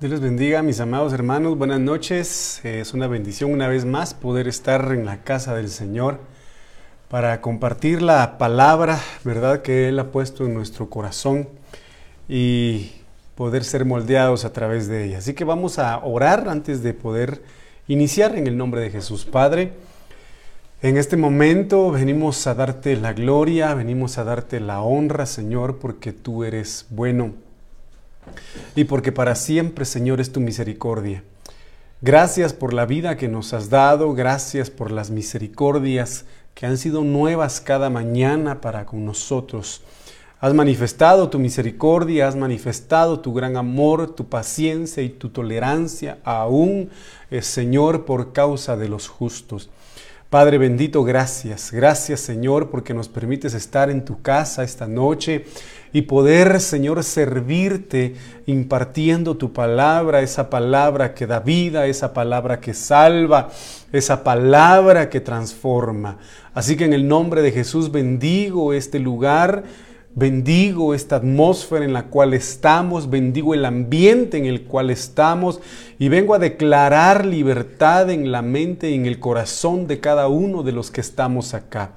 Dios les bendiga, mis amados hermanos. Buenas noches. Es una bendición una vez más poder estar en la casa del Señor para compartir la palabra, ¿verdad?, que Él ha puesto en nuestro corazón y poder ser moldeados a través de ella. Así que vamos a orar antes de poder iniciar en el nombre de Jesús. Padre, en este momento venimos a darte la gloria, venimos a darte la honra, Señor, porque tú eres bueno y porque para siempre, Señor, es tu misericordia. Gracias por la vida que nos has dado, gracias por las misericordias que han sido nuevas cada mañana para con nosotros. Has manifestado tu misericordia, has manifestado tu gran amor, tu paciencia y tu tolerancia aún, eh, Señor, por causa de los justos. Padre bendito, gracias. Gracias Señor porque nos permites estar en tu casa esta noche y poder, Señor, servirte impartiendo tu palabra, esa palabra que da vida, esa palabra que salva, esa palabra que transforma. Así que en el nombre de Jesús bendigo este lugar Bendigo esta atmósfera en la cual estamos, bendigo el ambiente en el cual estamos y vengo a declarar libertad en la mente y en el corazón de cada uno de los que estamos acá.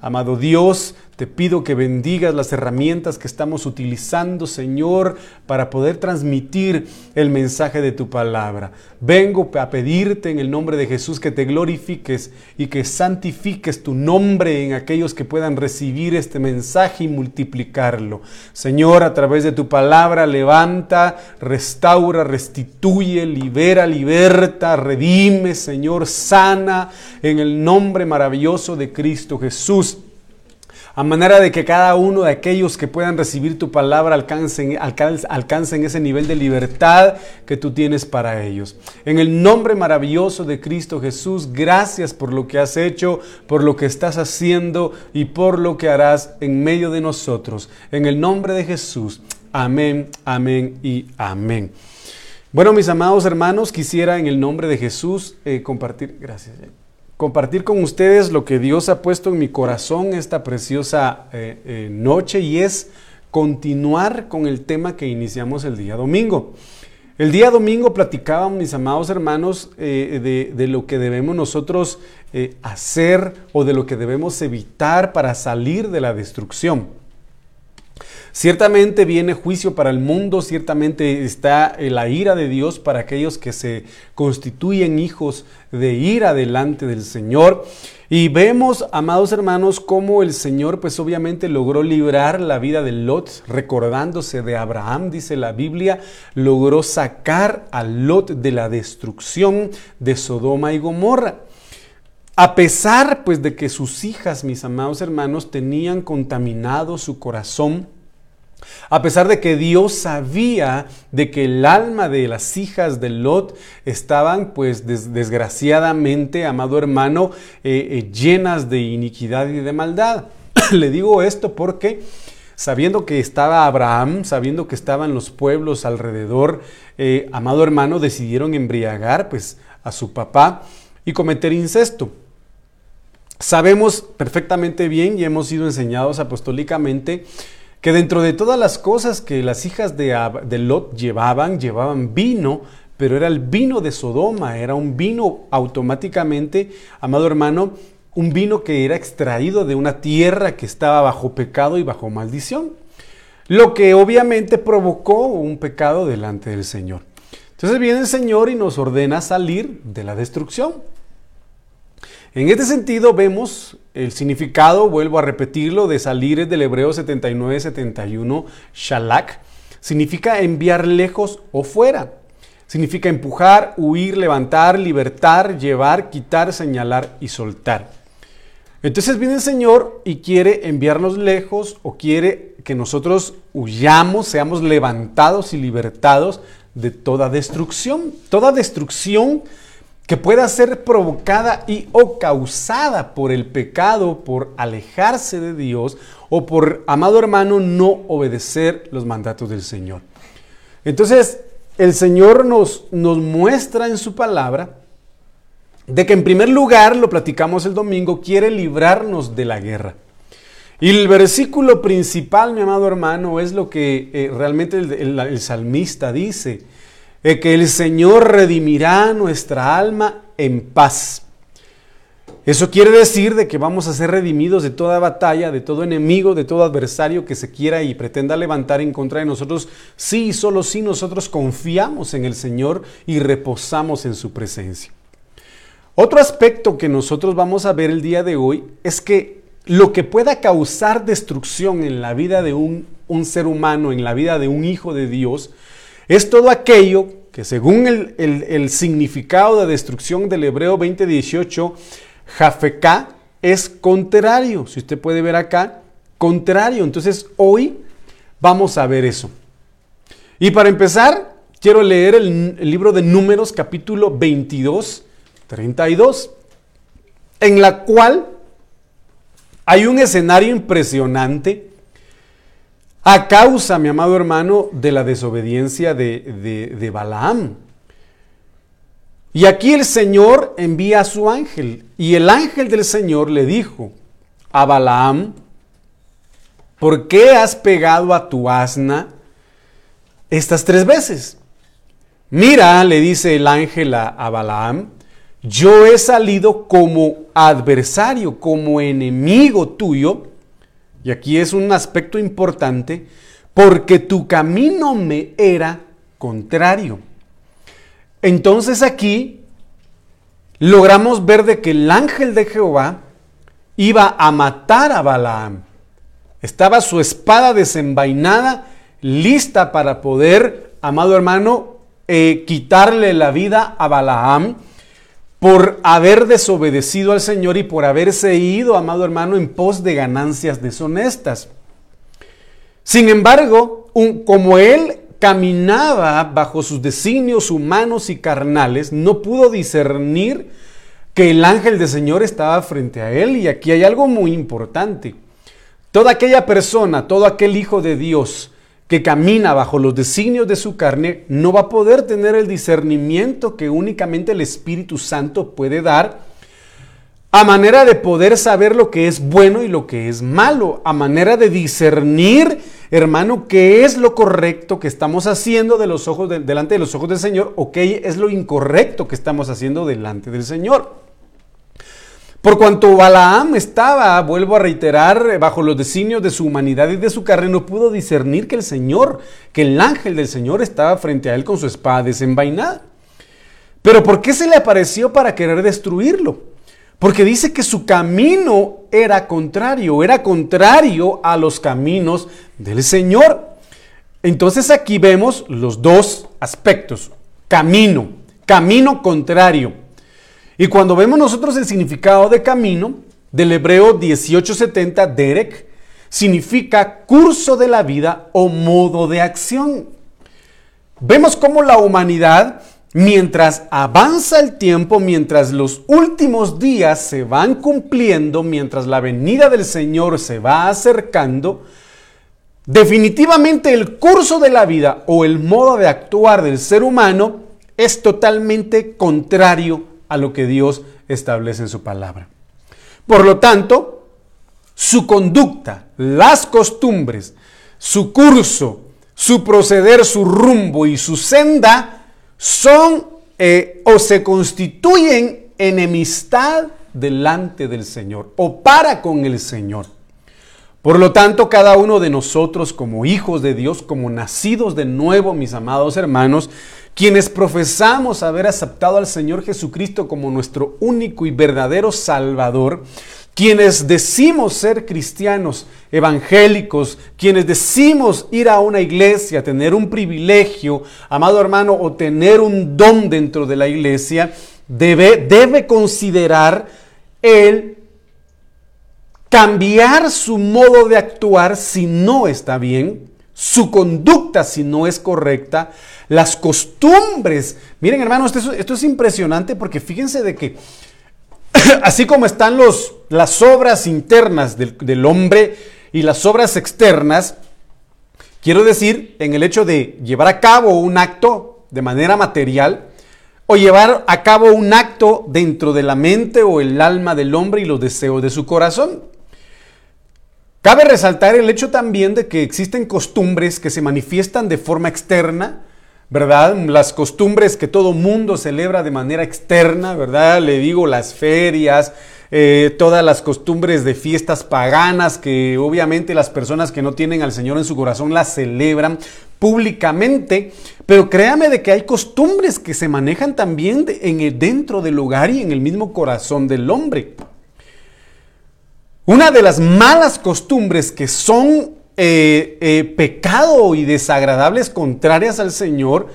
Amado Dios, te pido que bendigas las herramientas que estamos utilizando, Señor, para poder transmitir el mensaje de tu palabra. Vengo a pedirte en el nombre de Jesús que te glorifiques y que santifiques tu nombre en aquellos que puedan recibir este mensaje y multiplicarlo. Señor, a través de tu palabra, levanta, restaura, restituye, libera, liberta, redime, Señor, sana en el nombre maravilloso de Cristo Jesús a manera de que cada uno de aquellos que puedan recibir tu palabra alcancen, ese nivel de libertad que tú tienes para ellos. En el nombre maravilloso de Cristo Jesús, gracias por lo que has hecho, por lo que estás haciendo y por lo que harás en medio de nosotros. En el nombre de Jesús. Amén, amén y amén. Bueno, mis amados hermanos, quisiera en el nombre de Jesús eh, compartir. Gracias compartir con ustedes lo que Dios ha puesto en mi corazón esta preciosa eh, eh, noche y es continuar con el tema que iniciamos el día domingo. El día domingo platicábamos, mis amados hermanos, eh, de, lo que debemos nosotros hacer o de lo que debemos evitar para salir de la destrucción. Ciertamente viene juicio para el mundo, ciertamente está la ira de Dios para aquellos que se constituyen hijos de ira delante del Señor. Y vemos, amados hermanos, cómo el Señor pues obviamente logró librar la vida de Lot, recordándose de Abraham, dice la Biblia, logró sacar a Lot de la destrucción de Sodoma y Gomorra. A pesar pues de que sus hijas, mis amados hermanos, tenían contaminado su corazón, a pesar de que Dios sabía de que el alma de las hijas de Lot estaban, pues desgraciadamente, amado hermano, eh, eh, llenas de iniquidad y de maldad. Le digo esto porque sabiendo que estaba Abraham, sabiendo que estaban los pueblos alrededor, eh, amado hermano, decidieron embriagar pues a su papá y cometer incesto. Sabemos perfectamente bien y hemos sido enseñados apostólicamente que dentro de todas las cosas que las hijas de, Lot llevaban, llevaban vino, pero era el vino de Sodoma, era un vino automáticamente, amado hermano, un vino que era extraído de una tierra que estaba bajo pecado y bajo maldición, lo que obviamente provocó un pecado delante del Señor. Entonces viene el Señor y nos ordena salir de la destrucción. En este sentido vemos el significado, vuelvo a repetirlo, de salir del hebreo 79-71, shalak, significa enviar lejos o fuera. Significa empujar, huir, levantar, libertar, llevar, quitar, señalar y soltar. Entonces viene el Señor y quiere enviarnos lejos o quiere que nosotros huyamos, seamos levantados y libertados de toda destrucción. Toda destrucción que pueda ser provocada y o causada por el pecado, por alejarse de Dios o por, amado hermano, no obedecer los mandatos del Señor. Entonces, el Señor nos, nos muestra en su palabra de que en primer lugar, lo platicamos el domingo, quiere librarnos de la guerra. Y el versículo principal, mi amado hermano, es lo que eh, realmente el salmista dice. Que el Señor redimirá nuestra alma en paz. Eso quiere decir de que vamos a ser redimidos de toda batalla, de todo enemigo, de todo adversario que se quiera y pretenda levantar en contra de nosotros, sí y solo si nosotros confiamos en el Señor y reposamos en su presencia. Otro aspecto que nosotros vamos a ver el día de hoy es que lo que pueda causar destrucción en la vida de un, ser humano, en la vida de un hijo de Dios, es todo aquello que según el, el significado de destrucción del Hebreo 2018, Jafeká es contrario. Si usted puede ver acá, contrario. Entonces hoy vamos a ver eso. Y para empezar, quiero leer el, libro de Números capítulo 22, 32, en la cual hay un escenario impresionante a causa, mi amado hermano, de la desobediencia de, de, Balaam. Y aquí el Señor envía a su ángel. Y el ángel del Señor le dijo a Balaam, ¿por qué has pegado a tu asna estas tres veces? Mira, le dice el ángel a, a Balaam, yo he salido como adversario, como enemigo tuyo, y aquí es un aspecto importante, porque tu camino me era contrario. Entonces aquí logramos ver de que el ángel de Jehová iba a matar a Balaam. Estaba su espada desenvainada, lista para poder, amado hermano, eh, quitarle la vida a Balaam por haber desobedecido al Señor y por haberse ido, amado hermano, en pos de ganancias deshonestas. Sin embargo, como él caminaba bajo sus designios humanos y carnales, no pudo discernir que el ángel del Señor estaba frente a él. Y aquí hay algo muy importante. Toda aquella persona, todo aquel hijo de Dios que camina bajo los designios de su carne, no va a poder tener el discernimiento que únicamente el Espíritu Santo puede dar a manera de poder saber lo que es bueno y lo que es malo, a manera de discernir, hermano, qué es lo correcto que estamos haciendo de los ojos delante de los ojos del Señor o qué es lo incorrecto que estamos haciendo delante del Señor. Por cuanto Balaam estaba, vuelvo a reiterar, bajo los designios de su humanidad y de su carne, no pudo discernir que el Señor, que el ángel del Señor estaba frente a él con su espada desenvainada. Pero ¿por qué se le apareció para querer destruirlo? Porque dice que su camino era contrario, era contrario a los caminos del Señor. Entonces aquí vemos los dos aspectos. Camino, camino contrario. Y cuando vemos nosotros el significado de camino, del hebreo 1870, Derek, significa curso de la vida o modo de acción. Vemos cómo la humanidad mientras avanza el tiempo, mientras los últimos días se van cumpliendo, mientras la venida del Señor se va acercando, definitivamente el curso de la vida o el modo de actuar del ser humano es totalmente contrario a lo que Dios establece en su palabra. Por lo tanto, su conducta, las costumbres, su curso, su proceder, su rumbo y su senda son eh, o se constituyen enemistad delante del Señor o para con el Señor. Por lo tanto, cada uno de nosotros como hijos de Dios, como nacidos de nuevo, mis amados hermanos, quienes profesamos haber aceptado al Señor Jesucristo como nuestro único y verdadero Salvador, quienes decimos ser cristianos evangélicos, quienes decimos ir a una iglesia, tener un privilegio, amado hermano, o tener un don dentro de la iglesia, debe, debe considerar el cambiar su modo de actuar si no está bien, su conducta si no es correcta, las costumbres. Miren hermanos, esto, es impresionante porque fíjense de que así como están las obras internas del, hombre y las obras externas, quiero decir, en el hecho de llevar a cabo un acto de manera material, o llevar a cabo un acto dentro de la mente o el alma del hombre y los deseos de su corazón. Cabe resaltar el hecho también de que existen costumbres que se manifiestan de forma externa, ¿verdad? Las costumbres que todo mundo celebra de manera externa, ¿verdad? Le digo las ferias, eh, todas las costumbres de fiestas paganas que obviamente las personas que no tienen al Señor en su corazón las celebran públicamente, pero créame de que hay costumbres que se manejan también en el, dentro del hogar y en el mismo corazón del hombre. Una de las malas costumbres que son eh, eh, pecado y desagradables contrarias al Señor,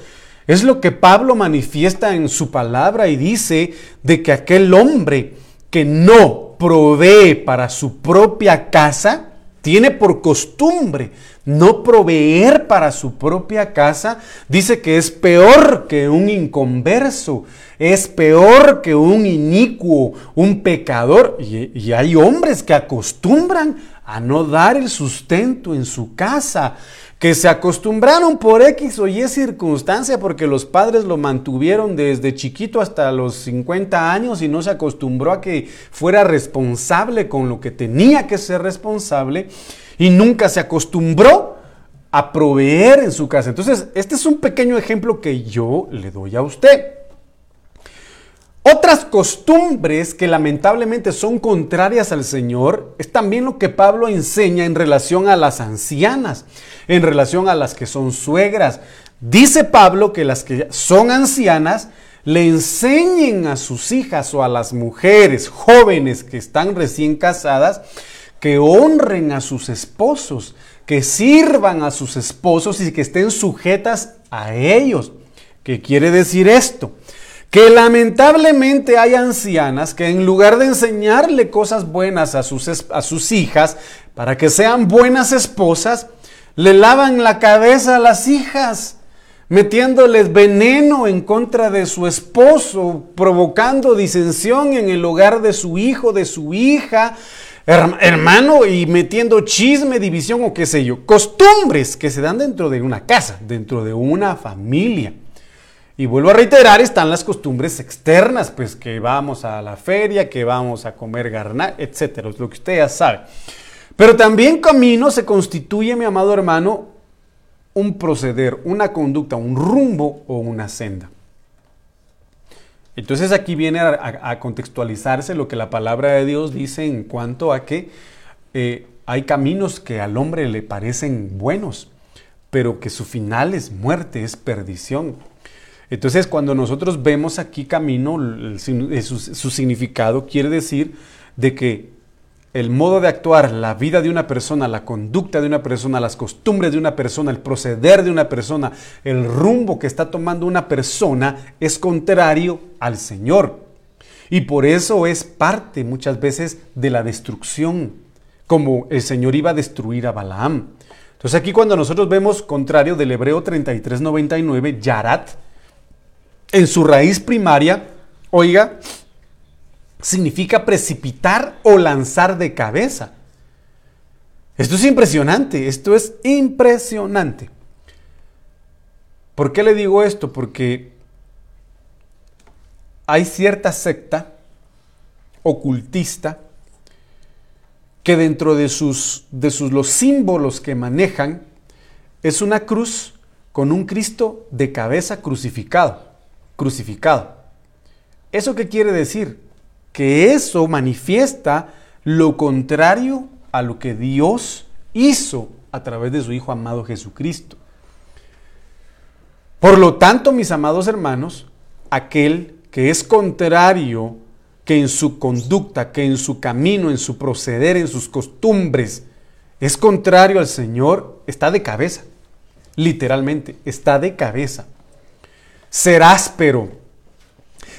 es lo que Pablo manifiesta en su palabra y dice de que aquel hombre que no provee para su propia casa, tiene por costumbre no proveer para su propia casa, dice que es peor que un inconverso, es peor que un inicuo, un pecador. Y, hay hombres que acostumbran a no dar el sustento en su casa, que se acostumbraron por X o Y circunstancia porque los padres lo mantuvieron desde chiquito hasta los 50 años y no se acostumbró a que fuera responsable con lo que tenía que ser responsable y nunca se acostumbró a proveer en su casa. Entonces, este es un pequeño ejemplo que yo le doy a usted. Otras costumbres que lamentablemente son contrarias al Señor es también lo que Pablo enseña en relación a las ancianas, en relación a las que son suegras. Dice Pablo que las que son ancianas le enseñen a sus hijas o a las mujeres jóvenes que están recién casadas que honren a sus esposos, que sirvan a sus esposos y que estén sujetas a ellos. ¿Qué quiere decir esto? Que lamentablemente hay ancianas que en lugar de enseñarle cosas buenas a sus, a sus hijas para que sean buenas esposas, le lavan la cabeza a las hijas, metiéndoles veneno en contra de su esposo, provocando disensión en el hogar de su hijo, de su hija, hermano, y metiendo chisme, división o qué sé yo, costumbres que se dan dentro de una casa, dentro de una familia. Y vuelvo a reiterar, están las costumbres externas, pues que vamos a la feria, que vamos a comer garnal, etcétera, es lo que usted ya sabe. Pero también camino se constituye, mi amado hermano, un proceder, una conducta, un rumbo o una senda. Entonces aquí viene a, contextualizarse lo que la palabra de Dios dice en cuanto a que eh, hay caminos que al hombre le parecen buenos, pero que su final es muerte, es perdición. Entonces, cuando nosotros vemos aquí camino, su, significado quiere decir de que el modo de actuar, la vida de una persona, la conducta de una persona, las costumbres de una persona, el proceder de una persona, el rumbo que está tomando una persona es contrario al Señor. Y por eso es parte muchas veces de la destrucción, como el Señor iba a destruir a Balaam. Entonces aquí cuando nosotros vemos contrario del Hebreo 3399, Yarat, en su raíz primaria, oiga, significa precipitar o lanzar de cabeza. Esto es impresionante, esto es impresionante. ¿Por qué le digo esto? Porque hay cierta secta ocultista que dentro de sus, de sus los símbolos que manejan es una cruz con un Cristo de cabeza crucificado crucificado. ¿Eso qué quiere decir? Que eso manifiesta lo contrario a lo que Dios hizo a través de su Hijo amado Jesucristo. Por lo tanto, mis amados hermanos, aquel que es contrario, que en su conducta, que en su camino, en su proceder, en sus costumbres, es contrario al Señor, está de cabeza. Literalmente, está de cabeza ser áspero.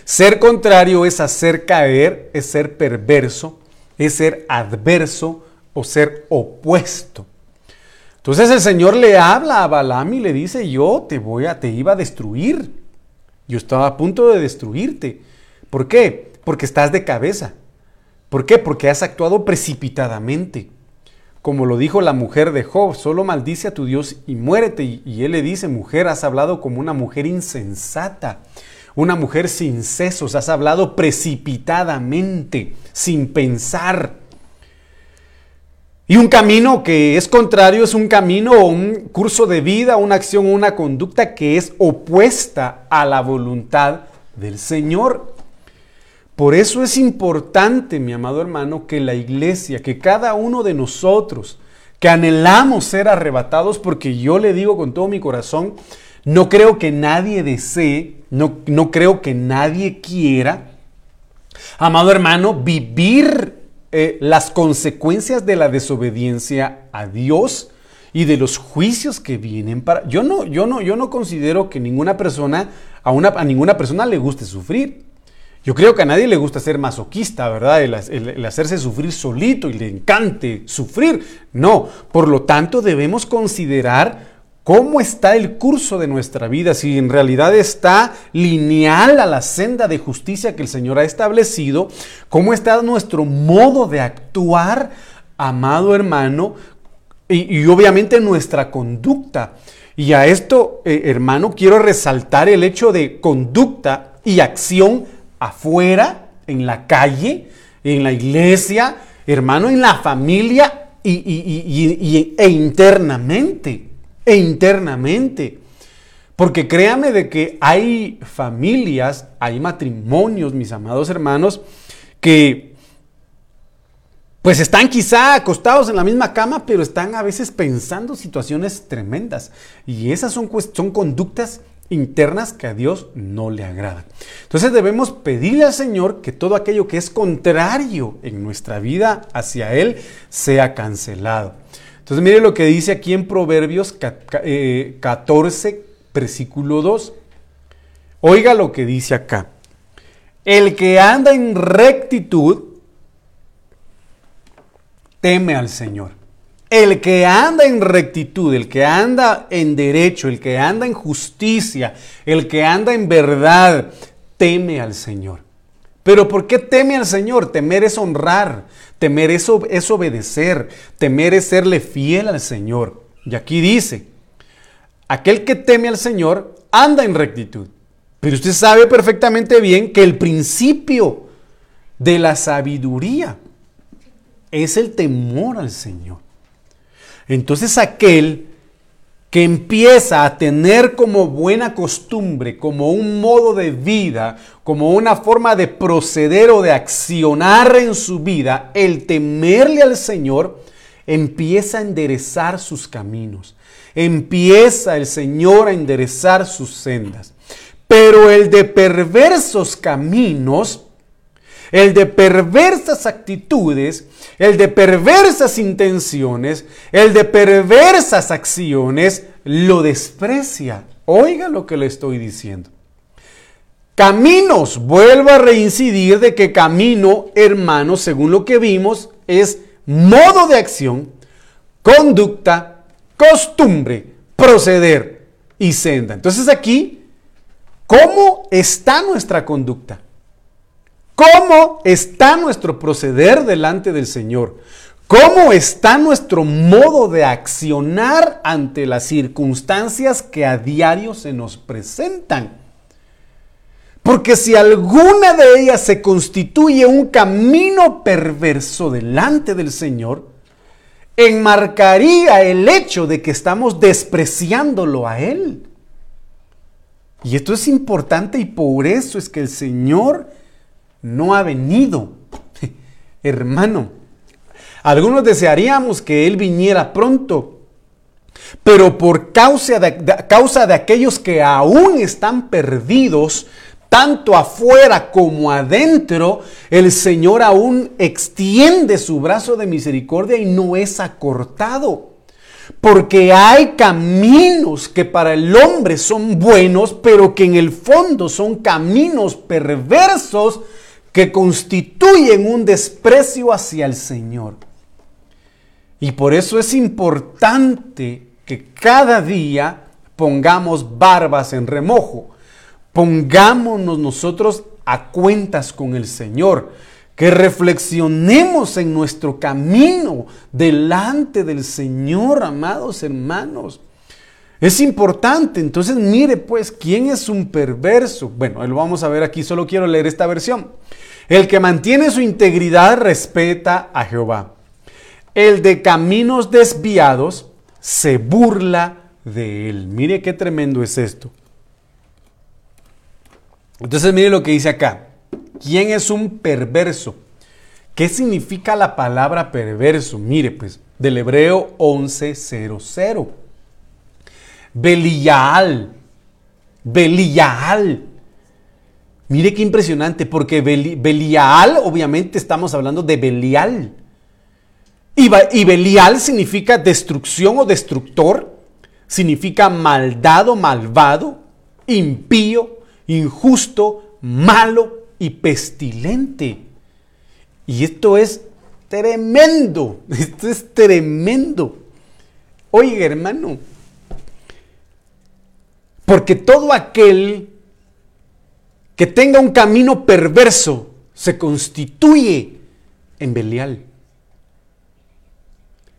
Ser contrario es hacer caer, es ser perverso, es ser adverso o ser opuesto. Entonces el Señor le habla a Balaam y le dice, yo te voy a, te iba a destruir. Yo estaba a punto de destruirte. ¿Por qué? Porque estás de cabeza. ¿Por qué? Porque has actuado precipitadamente como lo dijo la mujer de Job, solo maldice a tu Dios y muérete. Y, él le dice, mujer, has hablado como una mujer insensata, una mujer sin sesos, has hablado precipitadamente, sin pensar. Y un camino que es contrario es un camino o un curso de vida, una acción, una conducta que es opuesta a la voluntad del Señor. Por eso es importante, mi amado hermano, que la iglesia, que cada uno de nosotros, que anhelamos ser arrebatados, porque yo le digo con todo mi corazón, no creo que nadie desee, no, no creo que nadie quiera, amado hermano, vivir eh, las consecuencias de la desobediencia a Dios y de los juicios que vienen para. Yo no, yo no, yo no considero que ninguna persona, a, una, a ninguna persona le guste sufrir. Yo creo que a nadie le gusta ser masoquista, ¿verdad? el, hacerse sufrir solito y le encante sufrir. No, por lo tanto debemos considerar cómo está el curso de nuestra vida, si en realidad está lineal a la senda de justicia que el Señor ha establecido, cómo está nuestro modo de actuar, amado hermano, y, obviamente nuestra conducta. Y a esto, eh, hermano, quiero resaltar el hecho de conducta y acción afuera, en la calle, en la iglesia, hermano, en la familia y, e internamente, e internamente. Porque créame de que hay familias, hay matrimonios, mis amados hermanos, que pues están quizá acostados en la misma cama, pero están a veces pensando situaciones tremendas. Y esas son, son conductas internas que a Dios no le agradan. Entonces debemos pedirle al Señor que todo aquello que es contrario en nuestra vida hacia Él sea cancelado. Entonces mire lo que dice aquí en Proverbios 14, eh, versículo 2. Oiga lo que dice acá. El que anda en rectitud teme al Señor. El que anda en rectitud, el que anda en derecho, el que anda en justicia, el que anda en verdad, teme al Señor. Pero ¿por qué teme al Señor? Temer es honrar, temer es, es obedecer, temer es serle fiel al Señor. Y aquí dice, aquel que teme al Señor anda en rectitud. Pero usted sabe perfectamente bien que el principio de la sabiduría es el temor al Señor. Entonces aquel que empieza a tener como buena costumbre, como un modo de vida, como una forma de proceder o de accionar en su vida, el temerle al Señor, empieza a enderezar sus caminos. Empieza el Señor a enderezar sus sendas. Pero el de perversos caminos, el de perversas actitudes, el de perversas intenciones, el de perversas acciones, lo desprecia. Oiga lo que le estoy diciendo. Caminos, vuelvo a reincidir de que camino, hermano, según lo que vimos, es modo de acción, conducta, costumbre, proceder y senda. Entonces aquí, ¿cómo está nuestra conducta? ¿Cómo está nuestro proceder delante del Señor? ¿Cómo está nuestro modo de accionar ante las circunstancias que a diario se nos presentan? Porque si alguna de ellas se constituye un camino perverso delante del Señor, enmarcaría el hecho de que estamos despreciándolo a Él. Y esto es importante y por eso es que el Señor no ha venido. Hermano, algunos desearíamos que Él viniera pronto, pero por causa de, causa de aquellos que aún están perdidos, tanto afuera como adentro, el Señor aún extiende su brazo de misericordia y no es acortado. Porque hay caminos que para el hombre son buenos, pero que en el fondo son caminos perversos que constituyen un desprecio hacia el Señor. Y por eso es importante que cada día pongamos barbas en remojo, pongámonos nosotros a cuentas con el Señor, que reflexionemos en nuestro camino delante del Señor, amados hermanos. Es importante, entonces mire pues, ¿quién es un perverso? Bueno, lo vamos a ver aquí, solo quiero leer esta versión. El que mantiene su integridad respeta a Jehová. el de caminos desviados se burla de él. Mire qué tremendo es esto. Entonces mire lo que dice acá. ¿Quién es un perverso? ¿Qué significa la palabra perverso? Mire pues, del hebreo 1100. Belial. Belial. Mire qué impresionante, porque Belial, obviamente estamos hablando de Belial. Y, Belial significa destrucción o destructor, significa maldad o malvado, impío, injusto, malo y pestilente. Y esto es tremendo, esto es tremendo. Oiga, hermano, porque todo aquel que tenga un camino perverso se constituye en Belial.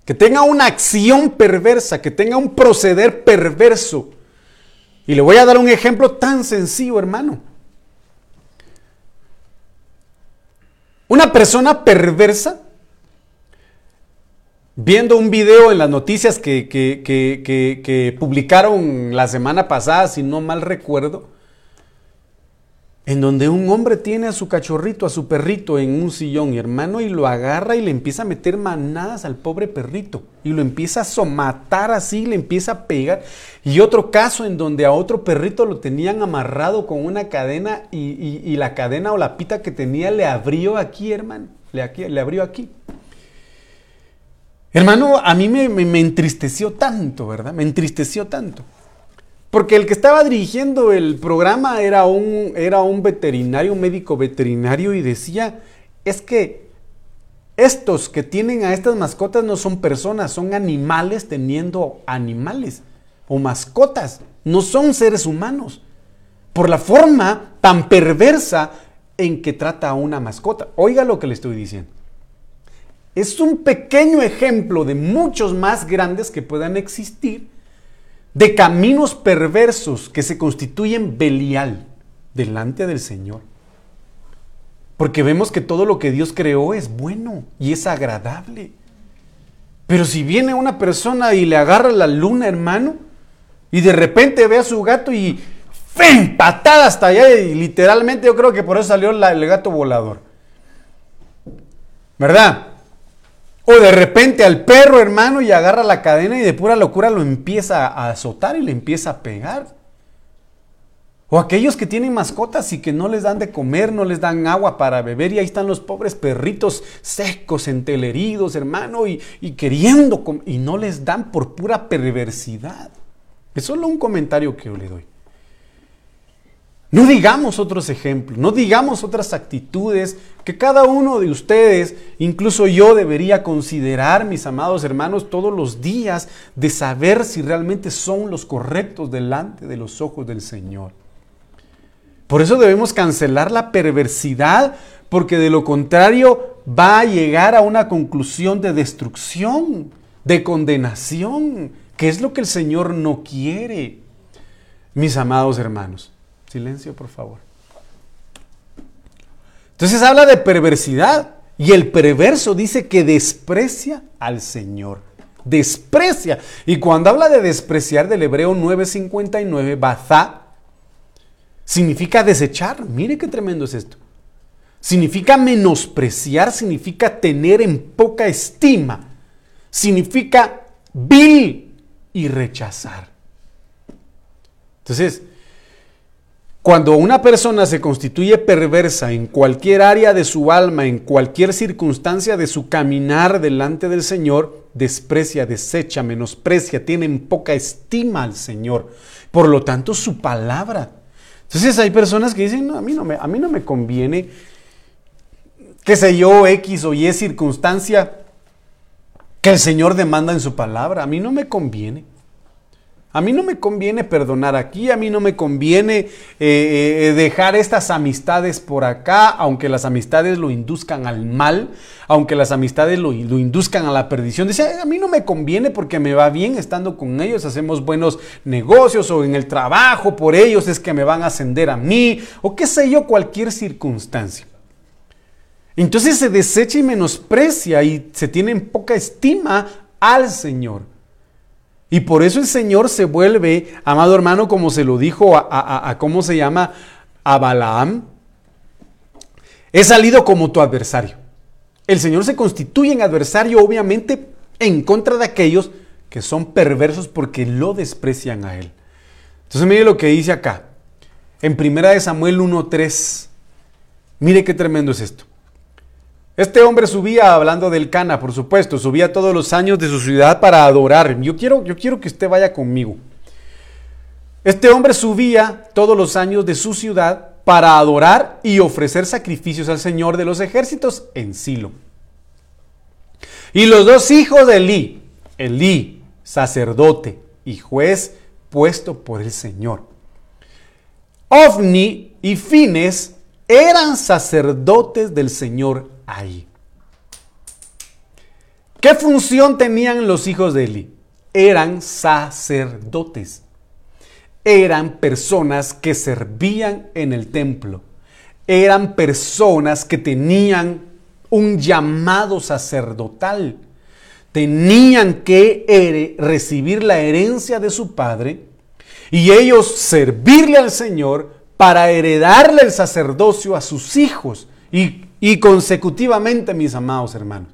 Que tenga una acción perversa, que tenga un proceder perverso. Y le voy a dar un ejemplo tan sencillo, hermano. Una persona perversa, viendo un video en las noticias que, que, publicaron la semana pasada, si no mal recuerdo, en donde un hombre tiene a su cachorrito, a su perrito en un sillón, hermano, y lo agarra y le empieza a meter manadas al pobre perrito, y lo empieza a somatar así, le empieza a pegar. Y otro caso en donde a otro perrito lo tenían amarrado con una cadena y, la cadena o la pita que tenía le abrió aquí, hermano, le, le abrió aquí. Hermano, a mí me entristeció tanto, ¿verdad? Me entristeció tanto. Porque el que estaba dirigiendo el programa era un, era un veterinario, un médico veterinario, y decía, es que estos que tienen a estas mascotas no son personas, son animales teniendo animales o mascotas, no son seres humanos. Por la forma tan perversa en que trata a una mascota. Oiga lo que le estoy diciendo. Es un pequeño ejemplo de muchos más grandes que puedan existir de caminos perversos que se constituyen Belial delante del Señor. Porque vemos que todo lo que Dios creó es bueno y es agradable. Pero si viene una persona y le agarra la luna, hermano, y de repente ve a su gato y ¡fem! patada hasta allá, y literalmente yo creo que por eso salió el gato volador. ¿Verdad? O de repente al perro, hermano, y agarra la cadena y de pura locura lo empieza a azotar y le empieza a pegar. O aquellos que tienen mascotas y que no les dan de comer, no les dan agua para beber y ahí están los pobres perritos secos, enteleridos, hermano, y, queriendo y no les dan por pura perversidad. Es solo un comentario que yo le doy. No digamos otros ejemplos, no digamos otras actitudes que cada uno de ustedes, incluso yo, debería considerar, mis amados hermanos, todos los días de saber si realmente son los correctos delante de los ojos del Señor. Por eso debemos cancelar la perversidad, porque de lo contrario va a llegar a una conclusión de destrucción, de condenación, que es lo que el Señor no quiere. Mis amados hermanos, Silencio, por favor. Entonces habla de perversidad. Y el perverso dice que desprecia al Señor. Desprecia. Y cuando habla de despreciar del hebreo 959, bazá, significa desechar. Mire qué tremendo es esto. Significa menospreciar, significa tener en poca estima. Significa vil y rechazar. Entonces, cuando una persona se constituye perversa en cualquier área de su alma, en cualquier circunstancia de su caminar delante del Señor, desprecia, desecha, menosprecia, tiene en poca estima al Señor. Por lo tanto, su palabra. Entonces hay personas que dicen, no, a mí no me, a mí no me conviene, qué sé yo, X o Y circunstancia que el Señor demanda en su palabra. A mí no me conviene. A mí no me conviene perdonar aquí, a mí no me conviene eh, eh, dejar estas amistades por acá, aunque las amistades lo induzcan al mal, aunque las amistades lo, induzcan a la perdición. Dice, a mí no me conviene porque me va bien estando con ellos, hacemos buenos negocios o en el trabajo, por ellos es que me van a ascender a mí, o qué sé yo, cualquier circunstancia. Entonces se desecha y menosprecia y se tiene en poca estima al Señor. Y por eso el Señor se vuelve, amado hermano, como se lo dijo a, a cómo se llama, a Balaam. He salido como tu adversario. El Señor se constituye en adversario, obviamente, en contra de aquellos que son perversos porque lo desprecian a Él. Entonces mire lo que dice acá. En primera de Samuel 1.3. Mire qué tremendo es esto. Este hombre subía, hablando del Cana, por supuesto, subía todos los años de su ciudad para adorar. Yo quiero, yo quiero que usted vaya conmigo. Este hombre subía todos los años de su ciudad para adorar y ofrecer sacrificios al Señor de los ejércitos en Silo. Y los dos hijos de Elí, Elí, sacerdote y juez puesto por el Señor. Ofni y Fines eran sacerdotes del Señor ahí. ¿Qué función tenían los hijos de Eli? Eran sacerdotes. Eran personas que servían en el templo. Eran personas que tenían un llamado sacerdotal. Tenían que recibir la herencia de su padre y ellos servirle al Señor para heredarle el sacerdocio a sus hijos. Y y consecutivamente, mis amados hermanos.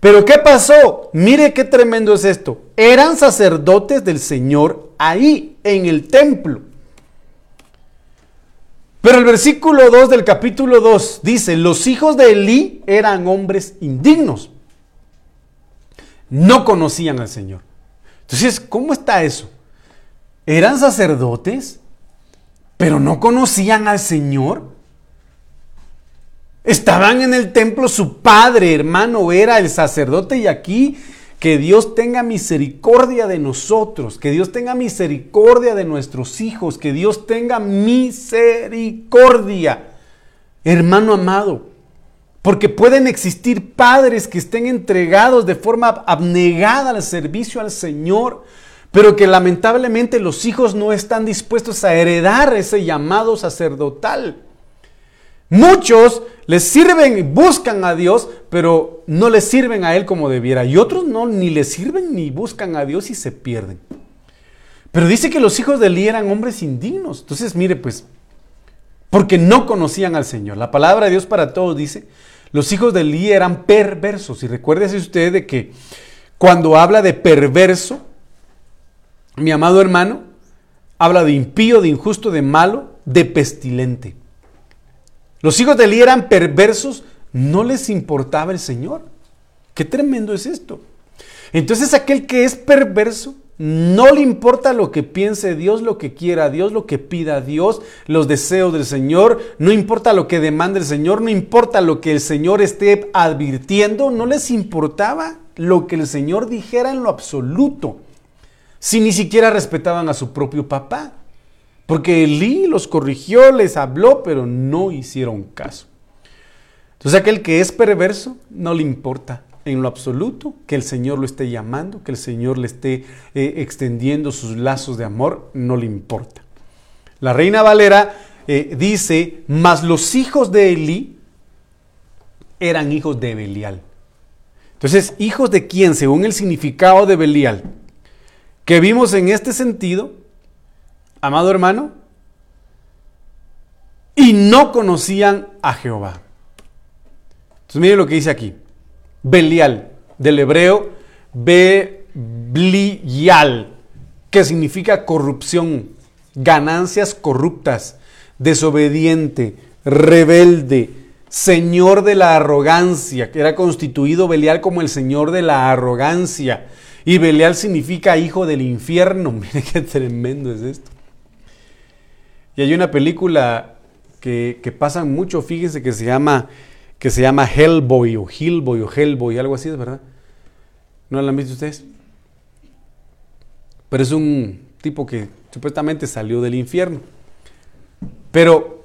Pero ¿qué pasó? Mire qué tremendo es esto. Eran sacerdotes del Señor ahí, en el templo. Pero el versículo 2 del capítulo 2 dice, los hijos de Elí eran hombres indignos. No conocían al Señor. Entonces, ¿cómo está eso? Eran sacerdotes, pero no conocían al Señor. Estaban en el templo, su padre, hermano, era el sacerdote y aquí que Dios tenga misericordia de nosotros, que Dios tenga misericordia de nuestros hijos, que Dios tenga misericordia, hermano amado. Porque pueden existir padres que estén entregados de forma abnegada al servicio al Señor, pero que lamentablemente los hijos no están dispuestos a heredar ese llamado sacerdotal. Muchos les sirven, buscan a Dios, pero no les sirven a Él como debiera. Y otros no, ni les sirven ni buscan a Dios y se pierden. Pero dice que los hijos de Eli eran hombres indignos. Entonces, mire, pues, porque no conocían al Señor. La palabra de Dios para todos dice, los hijos de Eli eran perversos. Y recuérdese usted de que cuando habla de perverso, mi amado hermano, habla de impío, de injusto, de malo, de pestilente. Los hijos de Eli eran perversos, no les importaba el Señor. Qué tremendo es esto. Entonces aquel que es perverso, no le importa lo que piense Dios, lo que quiera Dios, lo que pida Dios, los deseos del Señor, no importa lo que demande el Señor, no importa lo que el Señor esté advirtiendo, no les importaba lo que el Señor dijera en lo absoluto, si ni siquiera respetaban a su propio papá. Porque Elí los corrigió, les habló, pero no hicieron caso. Entonces aquel que es perverso no le importa en lo absoluto que el Señor lo esté llamando, que el Señor le esté eh, extendiendo sus lazos de amor, no le importa. La reina Valera eh, dice, mas los hijos de Elí eran hijos de Belial. Entonces, hijos de quién, según el significado de Belial, que vimos en este sentido, amado hermano, y no conocían a Jehová. Entonces mire lo que dice aquí. Belial, del hebreo Belial, que significa corrupción, ganancias corruptas, desobediente, rebelde, señor de la arrogancia, que era constituido Belial como el señor de la arrogancia. Y Belial significa hijo del infierno. Mire qué tremendo es esto. Y hay una película que, que pasan mucho, fíjense, que se llama, que se llama Hellboy o Hillboy o Hellboy, algo así, ¿es verdad? ¿No la han visto ustedes? Pero es un tipo que supuestamente salió del infierno. Pero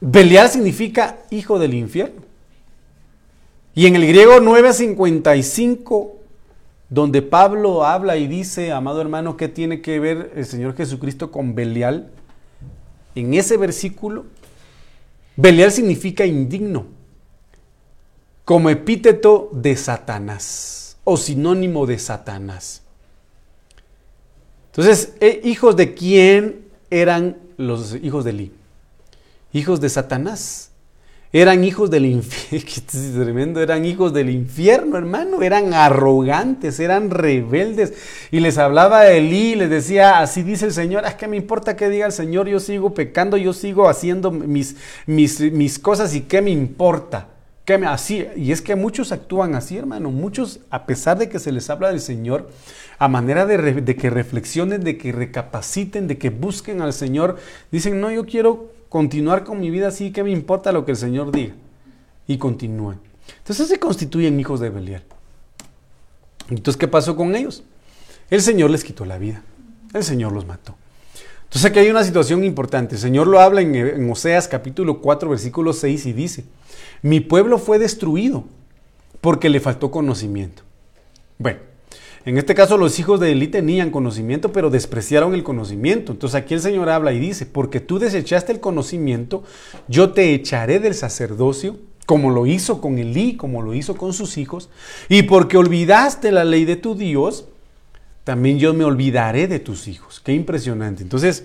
Belial significa hijo del infierno. Y en el griego 955, donde Pablo habla y dice, amado hermano, ¿qué tiene que ver el Señor Jesucristo con Belial? En ese versículo, Belial significa indigno. como epíteto de Satanás o sinónimo de Satanás. Entonces, eh, hijos de quién eran los hijos de Eli? Hijos de Satanás. Eran hijos del infierno, tremendo, eran hijos del infierno, hermano, eran arrogantes, eran rebeldes. Y les hablaba a Elí, les decía, así dice el Señor, es que me importa que diga el Señor, yo sigo pecando, yo sigo haciendo mis, mis, mis cosas y qué me importa. ¿Qué me, así, y es que muchos actúan así, hermano, muchos, a pesar de que se les habla del Señor, a manera de, de que reflexionen, de que recapaciten, de que busquen al Señor, dicen, no, yo quiero continuar con mi vida así, que me importa lo que el Señor diga? Y continúen. Entonces se constituyen hijos de Belial. Entonces, ¿qué pasó con ellos? El Señor les quitó la vida. El Señor los mató. Entonces aquí hay una situación importante. El Señor lo habla en, en Oseas capítulo 4, versículo 6 y dice, mi pueblo fue destruido porque le faltó conocimiento. Bueno, en este caso los hijos de Eli tenían conocimiento, pero despreciaron el conocimiento. Entonces aquí el Señor habla y dice, porque tú desechaste el conocimiento, yo te echaré del sacerdocio, como lo hizo con Elí, como lo hizo con sus hijos, y porque olvidaste la ley de tu Dios, también yo me olvidaré de tus hijos. Qué impresionante. Entonces,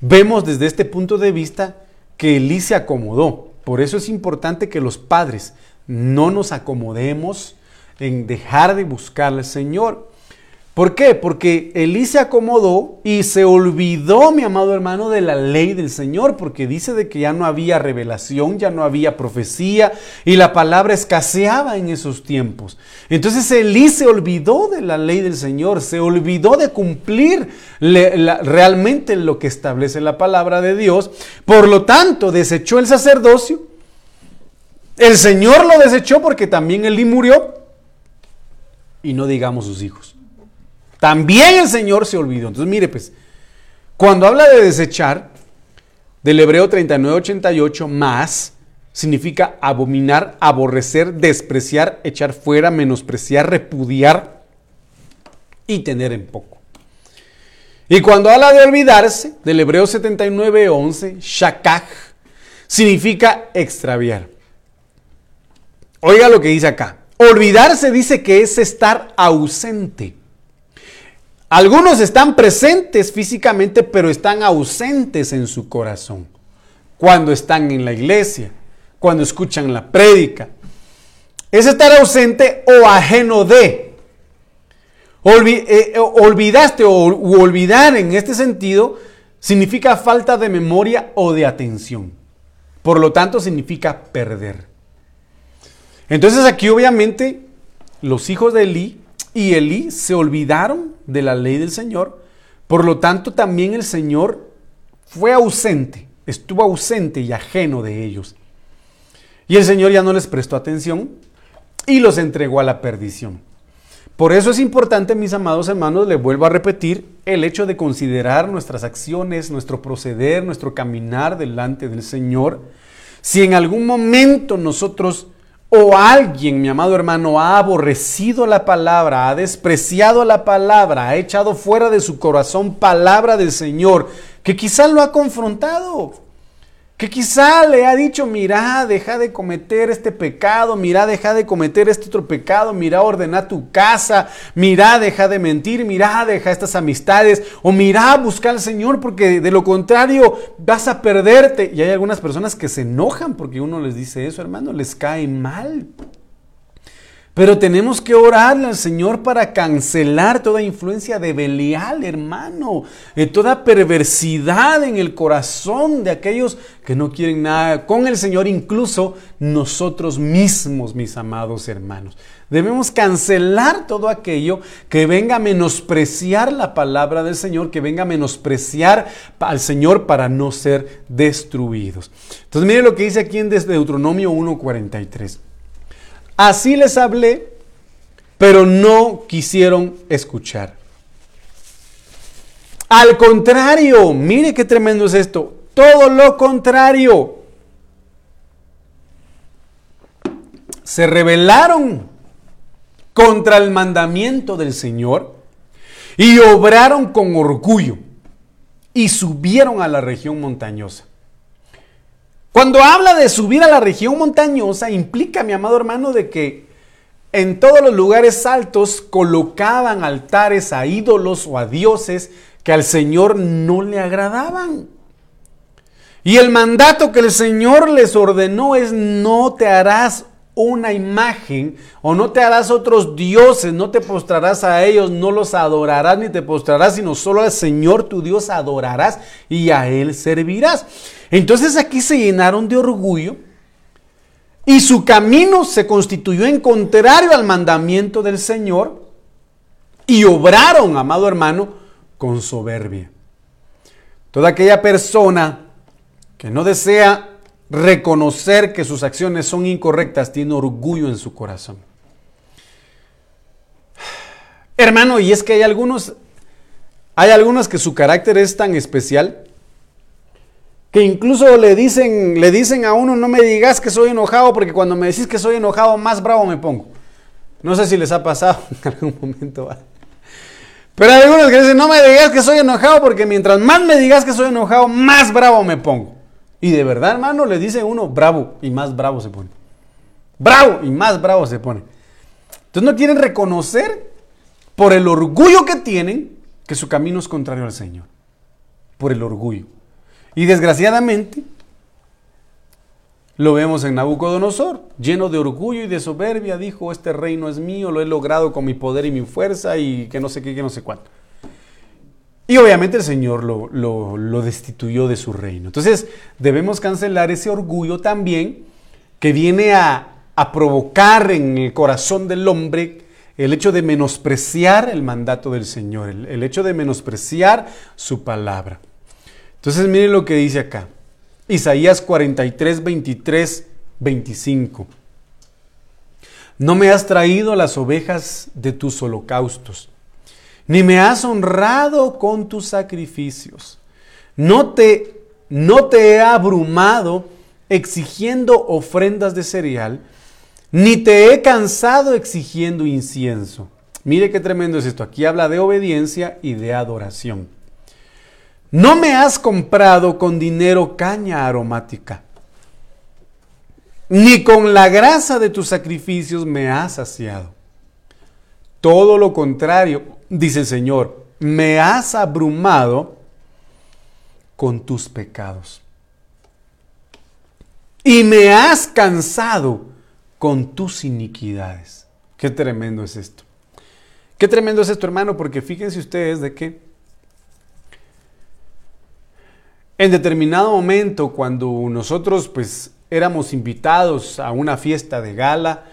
vemos desde este punto de vista que Elí se acomodó. Por eso es importante que los padres no nos acomodemos en dejar de buscar al Señor. ¿Por qué? Porque Elí se acomodó y se olvidó, mi amado hermano, de la ley del Señor, porque dice de que ya no había revelación, ya no había profecía y la palabra escaseaba en esos tiempos. Entonces Elí se olvidó de la ley del Señor, se olvidó de cumplir realmente lo que establece la palabra de Dios, por lo tanto desechó el sacerdocio. El Señor lo desechó porque también Elí murió y no digamos sus hijos. También el Señor se olvidó. Entonces, mire, pues, cuando habla de desechar, del hebreo 3988, más, significa abominar, aborrecer, despreciar, echar fuera, menospreciar, repudiar y tener en poco. Y cuando habla de olvidarse, del hebreo 7911, shakach, significa extraviar. Oiga lo que dice acá. Olvidarse dice que es estar ausente. Algunos están presentes físicamente, pero están ausentes en su corazón. Cuando están en la iglesia, cuando escuchan la prédica. Es estar ausente o ajeno de. Eh, olvidaste o olvidar en este sentido significa falta de memoria o de atención. Por lo tanto, significa perder. Entonces aquí obviamente los hijos de Elí y Elí se olvidaron de la ley del Señor, por lo tanto también el Señor fue ausente, estuvo ausente y ajeno de ellos. Y el Señor ya no les prestó atención y los entregó a la perdición. Por eso es importante, mis amados hermanos, le vuelvo a repetir, el hecho de considerar nuestras acciones, nuestro proceder, nuestro caminar delante del Señor. Si en algún momento nosotros o alguien, mi amado hermano, ha aborrecido la palabra, ha despreciado la palabra, ha echado fuera de su corazón palabra del Señor, que quizá lo ha confrontado, que quizá le ha dicho, mira, deja de cometer este pecado, mira, deja de cometer este otro pecado, mira, ordena tu casa, mira, deja de mentir, mira, deja estas amistades, o mira, busca al Señor, porque de lo contrario vas a perderte. Y hay algunas personas que se enojan porque uno les dice eso, hermano, les cae mal. Pero tenemos que orarle al Señor para cancelar toda influencia de Belial, hermano, de toda perversidad en el corazón de aquellos que no quieren nada con el Señor, incluso nosotros mismos, mis amados hermanos. Debemos cancelar todo aquello que venga a menospreciar la palabra del Señor, que venga a menospreciar al Señor para no ser destruidos. Entonces, mire lo que dice aquí en Deuteronomio 1.43. Así les hablé, pero no quisieron escuchar. Al contrario, mire qué tremendo es esto. Todo lo contrario. Se rebelaron contra el mandamiento del Señor y obraron con orgullo y subieron a la región montañosa. Cuando habla de subir a la región montañosa, implica, mi amado hermano, de que en todos los lugares altos colocaban altares a ídolos o a dioses que al Señor no le agradaban. Y el mandato que el Señor les ordenó es no te harás una imagen o no te harás otros dioses, no te postrarás a ellos, no los adorarás ni te postrarás, sino solo al Señor tu Dios adorarás y a Él servirás. Entonces aquí se llenaron de orgullo y su camino se constituyó en contrario al mandamiento del Señor y obraron, amado hermano, con soberbia. Toda aquella persona que no desea reconocer que sus acciones son incorrectas, tiene orgullo en su corazón. Hermano, y es que hay algunos, hay algunos que su carácter es tan especial que incluso le dicen, le dicen a uno, no me digas que soy enojado, porque cuando me decís que soy enojado, más bravo me pongo. No sé si les ha pasado en algún momento. Pero hay algunos que dicen, no me digas que soy enojado, porque mientras más me digas que soy enojado, más bravo me pongo. Y de verdad, hermano, le dice uno bravo y más bravo se pone. Bravo y más bravo se pone. Entonces no quieren reconocer por el orgullo que tienen que su camino es contrario al Señor. Por el orgullo. Y desgraciadamente lo vemos en Nabucodonosor, lleno de orgullo y de soberbia, dijo, este reino es mío, lo he logrado con mi poder y mi fuerza y que no sé qué, que no sé cuánto. Y obviamente el Señor lo, destituyó de su reino. Entonces debemos cancelar ese orgullo también que viene a, provocar en el corazón del hombre el hecho de menospreciar el mandato del Señor, el, el hecho de menospreciar su palabra. Entonces miren lo que dice acá. Isaías 43, 23, 25. No me has traído las ovejas de tus holocaustos ni me has honrado con tus sacrificios. No te, no te he abrumado exigiendo ofrendas de cereal, ni te he cansado exigiendo incienso. Mire qué tremendo es esto. Aquí habla de obediencia y de adoración. No me has comprado con dinero caña aromática, ni con la grasa de tus sacrificios me has saciado. Todo lo contrario, dice el Señor, me has abrumado con tus pecados. Y me has cansado con tus iniquidades. Qué tremendo es esto. Qué tremendo es esto, hermano, porque fíjense ustedes de que en determinado momento, cuando nosotros pues éramos invitados a una fiesta de gala,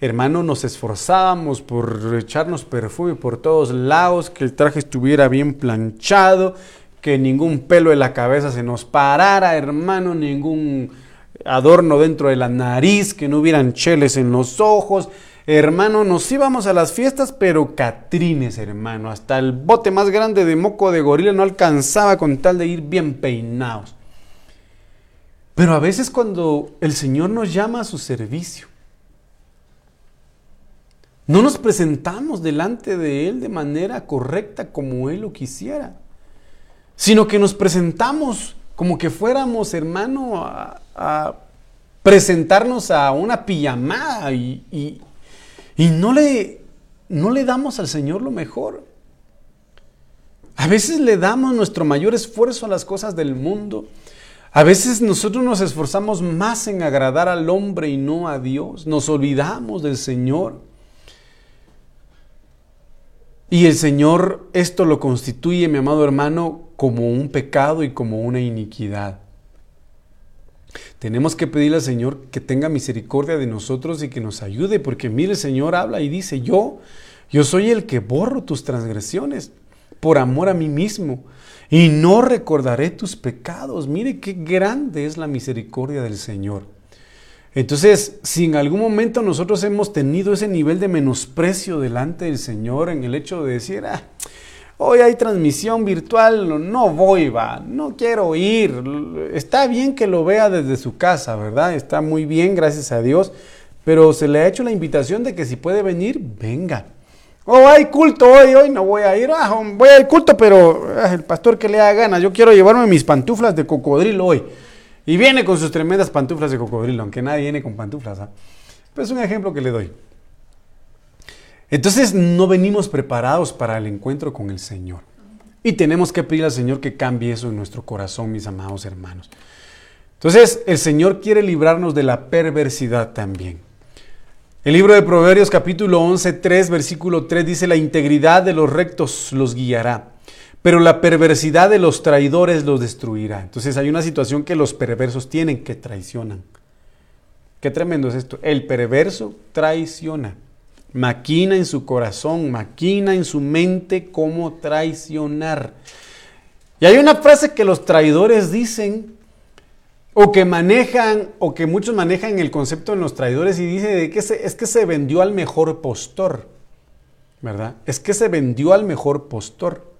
hermano, nos esforzábamos por echarnos perfume por todos lados, que el traje estuviera bien planchado, que ningún pelo de la cabeza se nos parara, hermano, ningún adorno dentro de la nariz, que no hubieran cheles en los ojos. Hermano, nos íbamos a las fiestas, pero catrines, hermano. Hasta el bote más grande de moco de gorila no alcanzaba con tal de ir bien peinados. Pero a veces cuando el Señor nos llama a su servicio, no nos presentamos delante de Él de manera correcta como Él lo quisiera, sino que nos presentamos como que fuéramos, hermano, a, presentarnos a una pijamada y, y, no, le, no le damos al Señor lo mejor. A veces le damos nuestro mayor esfuerzo a las cosas del mundo. A veces nosotros nos esforzamos más en agradar al hombre y no a Dios. Nos olvidamos del Señor. Y el Señor esto lo constituye, mi amado hermano, como un pecado y como una iniquidad. Tenemos que pedirle al Señor que tenga misericordia de nosotros y que nos ayude, porque mire, el Señor habla y dice, yo, yo soy el que borro tus transgresiones por amor a mí mismo y no recordaré tus pecados. Mire qué grande es la misericordia del Señor. Entonces, si en algún momento nosotros hemos tenido ese nivel de menosprecio delante del Señor en el hecho de decir, ah, hoy hay transmisión virtual, no voy, va, no quiero ir, está bien que lo vea desde su casa, ¿verdad? Está muy bien, gracias a Dios, pero se le ha hecho la invitación de que si puede venir, venga. Oh, hay culto hoy, hoy no voy a ir, ah, voy al culto, pero ah, el pastor que le haga ganas, yo quiero llevarme mis pantuflas de cocodrilo hoy. Y viene con sus tremendas pantuflas de cocodrilo, aunque nadie viene con pantuflas. ¿ah? Pero es un ejemplo que le doy. Entonces no venimos preparados para el encuentro con el Señor. Y tenemos que pedir al Señor que cambie eso en nuestro corazón, mis amados hermanos. Entonces el Señor quiere librarnos de la perversidad también. El libro de Proverbios capítulo 11, 3, versículo 3 dice, la integridad de los rectos los guiará, pero la perversidad de los traidores los destruirá. Entonces hay una situación que los perversos tienen que traicionan. Qué tremendo es esto. El perverso traiciona. Maquina en su corazón, maquina en su mente cómo traicionar. Y hay una frase que los traidores dicen o que manejan, o que muchos manejan el concepto de los traidores y dice de que es que se vendió al mejor postor, ¿verdad? Es que se vendió al mejor postor.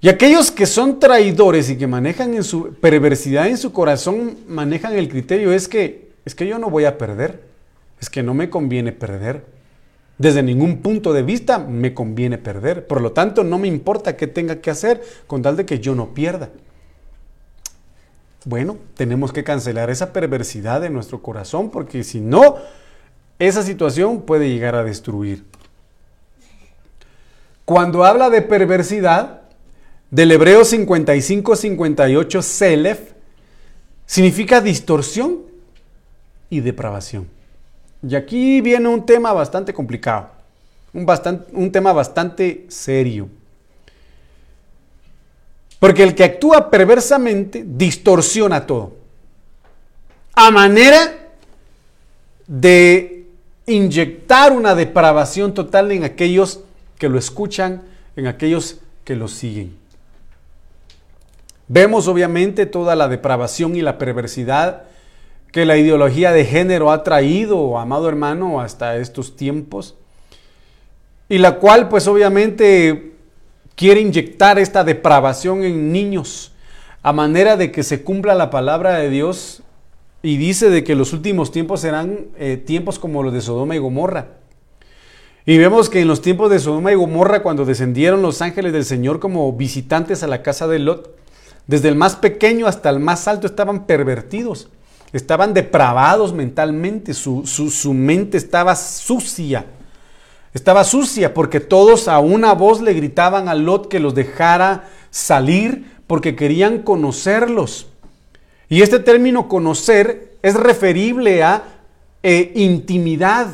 Y aquellos que son traidores y que manejan en su perversidad en su corazón, manejan el criterio es que es que yo no voy a perder, es que no me conviene perder. Desde ningún punto de vista me conviene perder. Por lo tanto, no me importa qué tenga que hacer con tal de que yo no pierda. Bueno, tenemos que cancelar esa perversidad de nuestro corazón porque si no, esa situación puede llegar a destruir. Cuando habla de perversidad, del hebreo 55-58, selef, significa distorsión y depravación. Y aquí viene un tema bastante complicado, un, un tema bastante serio. Porque el que actúa perversamente distorsiona todo. A manera de inyectar una depravación total en aquellos que lo escuchan, en aquellos que lo siguen. Vemos obviamente toda la depravación y la perversidad que la ideología de género ha traído, amado hermano, hasta estos tiempos, y la cual pues obviamente quiere inyectar esta depravación en niños a manera de que se cumpla la palabra de Dios y dice de que los últimos tiempos serán eh, tiempos como los de Sodoma y Gomorra. Y vemos que en los tiempos de Sodoma y Gomorra, cuando descendieron los ángeles del Señor como visitantes a la casa de Lot, desde el más pequeño hasta el más alto estaban pervertidos, estaban depravados mentalmente, su, su mente estaba sucia. Estaba sucia porque todos a una voz le gritaban a Lot que los dejara salir porque querían conocerlos. Y este término conocer es referible a eh, intimidad,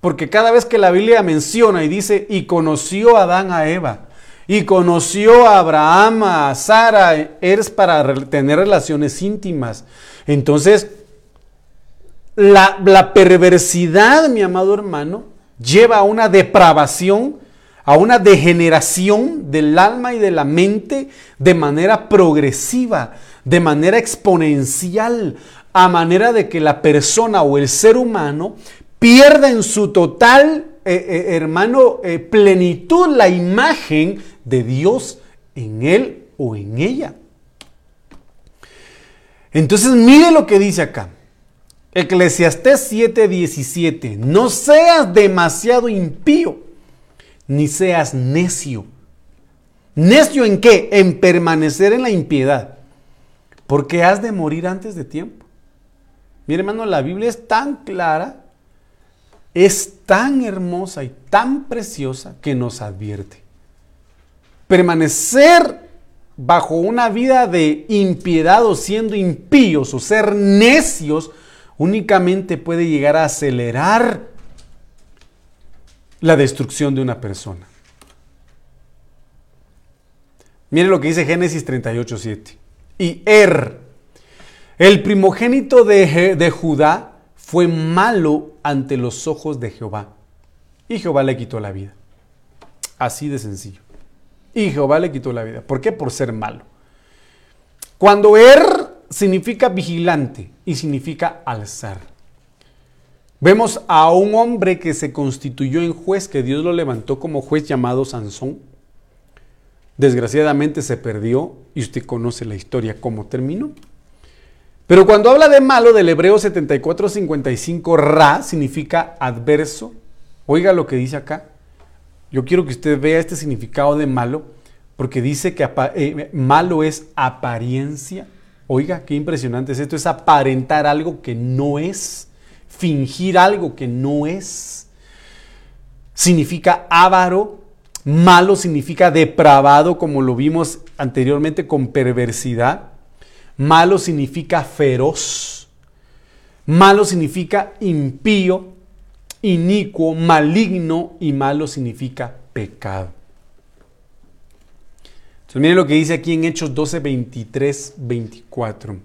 porque cada vez que la Biblia menciona y dice, y conoció Adán a Eva, y conoció a Abraham, a Sara, es para tener relaciones íntimas. Entonces, la, la perversidad, mi amado hermano, lleva a una depravación, a una degeneración del alma y de la mente de manera progresiva, de manera exponencial, a manera de que la persona o el ser humano pierda en su total, eh, eh, hermano, eh, plenitud la imagen de Dios en él o en ella. Entonces mire lo que dice acá. Eclesiastés 7:17, no seas demasiado impío, ni seas necio. ¿Necio en qué? En permanecer en la impiedad, porque has de morir antes de tiempo. Mire hermano, la Biblia es tan clara, es tan hermosa y tan preciosa que nos advierte. Permanecer bajo una vida de impiedad o siendo impíos o ser necios, únicamente puede llegar a acelerar la destrucción de una persona. Mire lo que dice Génesis 38:7. Y Er, el primogénito de, de Judá, fue malo ante los ojos de Jehová. Y Jehová le quitó la vida. Así de sencillo. Y Jehová le quitó la vida. ¿Por qué? Por ser malo. Cuando Er significa vigilante y significa alzar. Vemos a un hombre que se constituyó en juez, que Dios lo levantó como juez llamado Sansón. Desgraciadamente se perdió y usted conoce la historia, cómo terminó. Pero cuando habla de malo del hebreo 74-55, ra significa adverso. Oiga lo que dice acá. Yo quiero que usted vea este significado de malo, porque dice que eh, malo es apariencia Oiga, qué impresionante es esto, es aparentar algo que no es, fingir algo que no es. Significa avaro, malo significa depravado, como lo vimos anteriormente con perversidad. Malo significa feroz. Malo significa impío, inicuo, maligno y malo significa pecado. Miren lo que dice aquí en Hechos 12, 23, 24.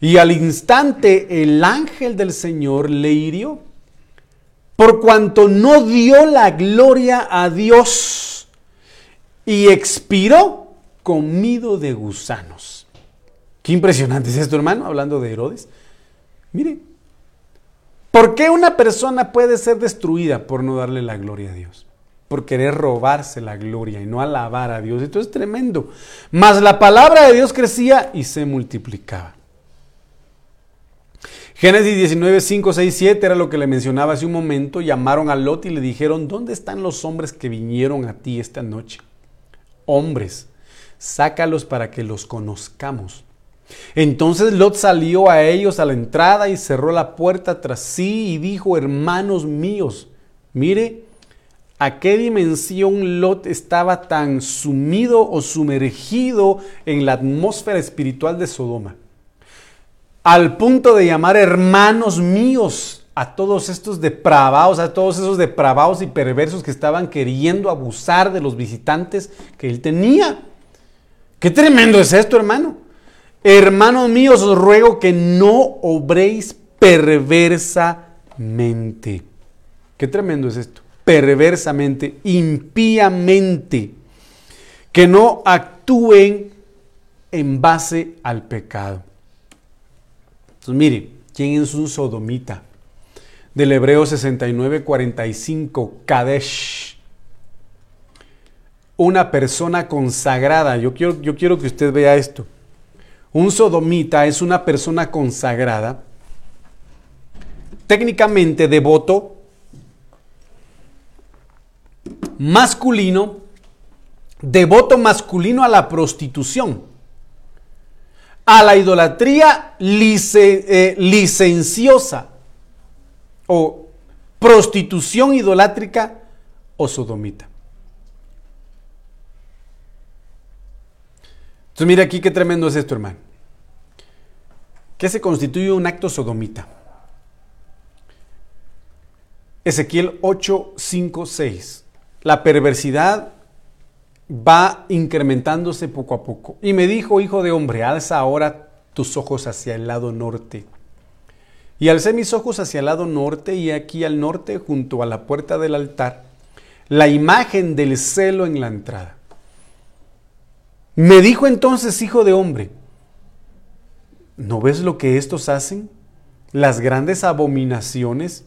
Y al instante el ángel del Señor le hirió, por cuanto no dio la gloria a Dios y expiró comido de gusanos. Qué impresionante es esto, hermano, hablando de Herodes. Mire, ¿por qué una persona puede ser destruida por no darle la gloria a Dios? Por querer robarse la gloria y no alabar a Dios. Esto es tremendo. Mas la palabra de Dios crecía y se multiplicaba. Génesis 19, 5, 6, 7 era lo que le mencionaba hace un momento. Llamaron a Lot y le dijeron, ¿dónde están los hombres que vinieron a ti esta noche? Hombres, sácalos para que los conozcamos. Entonces Lot salió a ellos a la entrada y cerró la puerta tras sí y dijo, hermanos míos, mire a qué dimensión Lot estaba tan sumido o sumergido en la atmósfera espiritual de Sodoma, al punto de llamar hermanos míos a todos estos depravados, a todos esos depravados y perversos que estaban queriendo abusar de los visitantes que él tenía. Qué tremendo es esto, hermano. Hermanos míos, os ruego que no obréis perversamente. Qué tremendo es esto. Perversamente, impíamente. Que no actúen en base al pecado. Entonces, mire, ¿quién es un sodomita? Del Hebreo 69, 45, Kadesh. Una persona consagrada. Yo quiero, yo quiero que usted vea esto. Un sodomita es una persona consagrada, técnicamente devoto, masculino, devoto masculino a la prostitución, a la idolatría eh, licenciosa o prostitución idolátrica o sodomita. Entonces mira aquí qué tremendo es esto, hermano. ¿Qué se constituye un acto sodomita? Ezequiel 8, 5, 6. La perversidad va incrementándose poco a poco. Y me dijo, hijo de hombre, alza ahora tus ojos hacia el lado norte. Y alcé mis ojos hacia el lado norte y aquí al norte, junto a la puerta del altar, la imagen del celo en la entrada. Me dijo entonces, hijo de hombre, ¿no ves lo que estos hacen? Las grandes abominaciones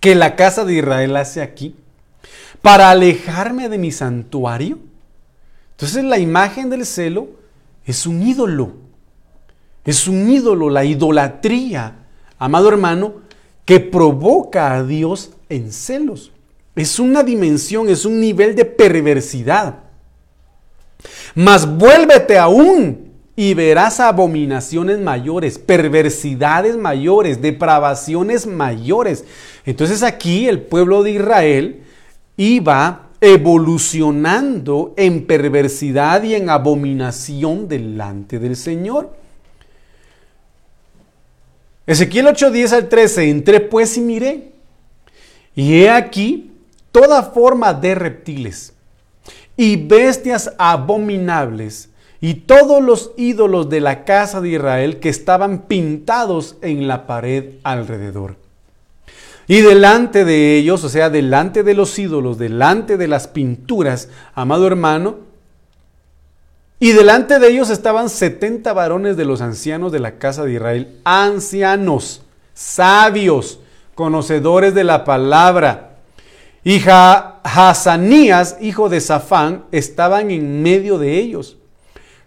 que la casa de Israel hace aquí para alejarme de mi santuario. Entonces la imagen del celo es un ídolo. Es un ídolo, la idolatría, amado hermano, que provoca a Dios en celos. Es una dimensión, es un nivel de perversidad. Mas vuélvete aún y verás abominaciones mayores, perversidades mayores, depravaciones mayores. Entonces aquí el pueblo de Israel iba evolucionando en perversidad y en abominación delante del Señor. Ezequiel 8, 10 al 13, entré pues y miré, y he aquí toda forma de reptiles y bestias abominables y todos los ídolos de la casa de Israel que estaban pintados en la pared alrededor. Y delante de ellos, o sea, delante de los ídolos, delante de las pinturas, amado hermano, y delante de ellos estaban 70 varones de los ancianos de la casa de Israel, ancianos, sabios, conocedores de la palabra, y Hazanías, hijo de Safán, estaban en medio de ellos,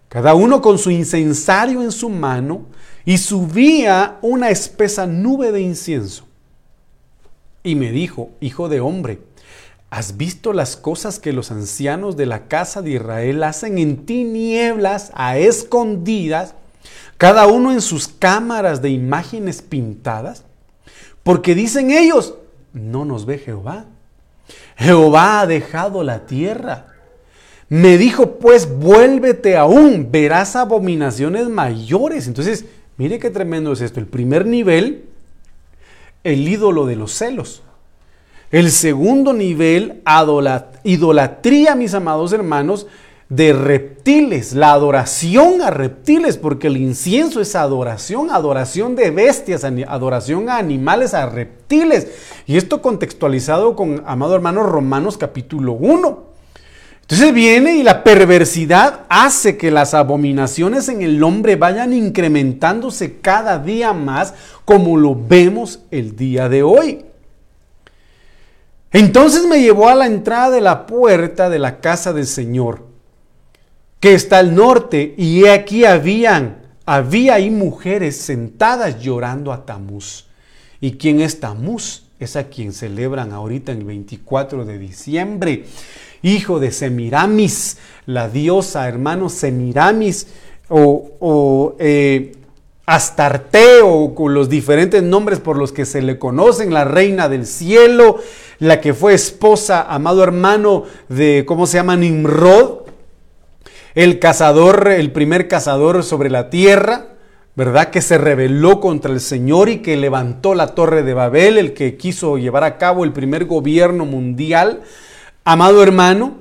cada uno con su incensario en su mano, y subía una espesa nube de incienso. Y me dijo, hijo de hombre, ¿Has visto las cosas que los ancianos de la casa de Israel hacen en tinieblas, a escondidas, cada uno en sus cámaras de imágenes pintadas? Porque dicen ellos, no nos ve Jehová. Jehová ha dejado la tierra. Me dijo, pues vuélvete aún, verás abominaciones mayores. Entonces, mire qué tremendo es esto. El primer nivel, el ídolo de los celos. El segundo nivel, idolatría, mis amados hermanos, de reptiles, la adoración a reptiles, porque el incienso es adoración, adoración de bestias, adoración a animales, a reptiles. Y esto contextualizado con, amado hermano, Romanos capítulo 1. Entonces viene y la perversidad hace que las abominaciones en el hombre vayan incrementándose cada día más, como lo vemos el día de hoy. Entonces me llevó a la entrada de la puerta de la casa del Señor, que está al norte, y aquí habían, había ahí mujeres sentadas llorando a Tamuz. ¿Y quién es Tamuz? Es a quien celebran ahorita el 24 de diciembre. Hijo de Semiramis, la diosa, hermano Semiramis, o, o eh, Astarte, o con los diferentes nombres por los que se le conocen, la reina del cielo, la que fue esposa, amado hermano de, ¿cómo se llama? Nimrod, el cazador, el primer cazador sobre la tierra, ¿verdad? Que se rebeló contra el Señor y que levantó la torre de Babel, el que quiso llevar a cabo el primer gobierno mundial, amado hermano.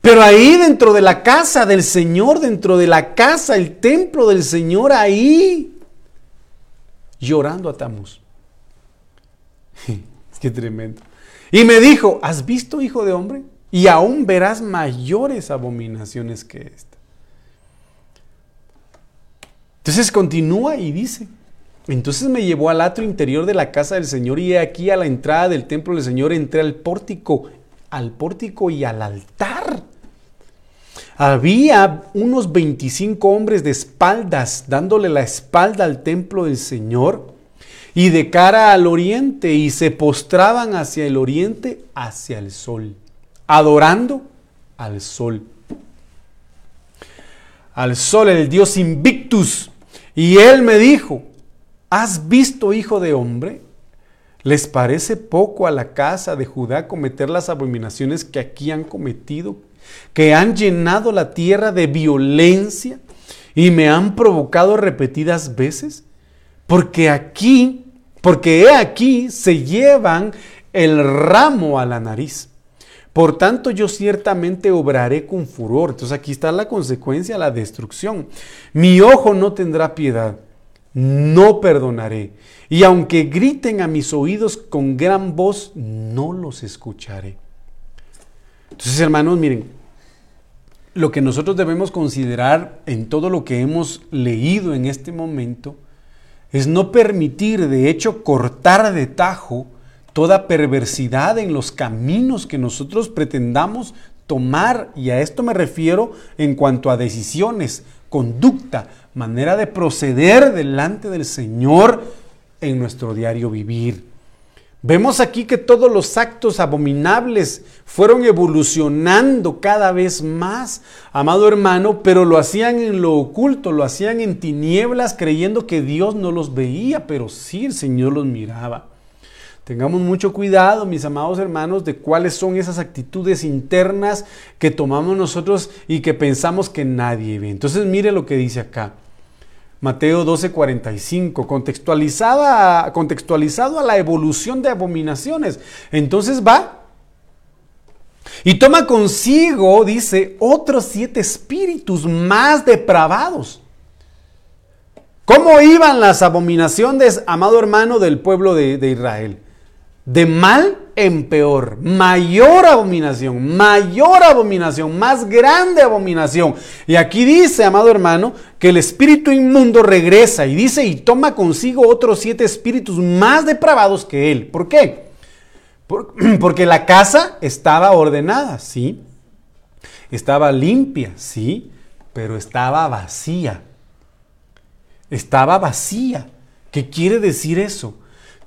Pero ahí dentro de la casa del Señor, dentro de la casa, el templo del Señor, ahí, llorando a Tamuz. Qué tremendo. Y me dijo, ¿has visto, hijo de hombre? Y aún verás mayores abominaciones que esta. Entonces continúa y dice, entonces me llevó al atrio interior de la casa del Señor y aquí a la entrada del templo del Señor entré al pórtico, al pórtico y al altar. Había unos 25 hombres de espaldas dándole la espalda al templo del Señor y de cara al oriente y se postraban hacia el oriente, hacia el sol, adorando al sol. Al sol, el dios Invictus. Y él me dijo, ¿has visto, hijo de hombre? ¿Les parece poco a la casa de Judá cometer las abominaciones que aquí han cometido? Que han llenado la tierra de violencia y me han provocado repetidas veces? Porque aquí porque he aquí se llevan el ramo a la nariz. Por tanto, yo ciertamente obraré con furor. Entonces aquí está la consecuencia, la destrucción. Mi ojo no tendrá piedad, no perdonaré. Y aunque griten a mis oídos con gran voz, no los escucharé. Entonces, hermanos, miren, lo que nosotros debemos considerar en todo lo que hemos leído en este momento, es no permitir, de hecho, cortar de tajo toda perversidad en los caminos que nosotros pretendamos tomar, y a esto me refiero en cuanto a decisiones, conducta, manera de proceder delante del Señor en nuestro diario vivir. Vemos aquí que todos los actos abominables fueron evolucionando cada vez más, amado hermano, pero lo hacían en lo oculto, lo hacían en tinieblas creyendo que Dios no los veía, pero sí el Señor los miraba. Tengamos mucho cuidado, mis amados hermanos, de cuáles son esas actitudes internas que tomamos nosotros y que pensamos que nadie ve. Entonces mire lo que dice acá. Mateo 12:45, contextualizada, contextualizado a la evolución de abominaciones. Entonces va y toma consigo, dice, otros siete espíritus más depravados. ¿Cómo iban las abominaciones, amado hermano, del pueblo de, de Israel? De mal en peor, mayor abominación, mayor abominación, más grande abominación. Y aquí dice, amado hermano, que el espíritu inmundo regresa y dice y toma consigo otros siete espíritus más depravados que él. ¿Por qué? porque la casa estaba ordenada, sí. Estaba limpia, sí, pero estaba vacía. Estaba vacía. ¿Qué quiere decir eso?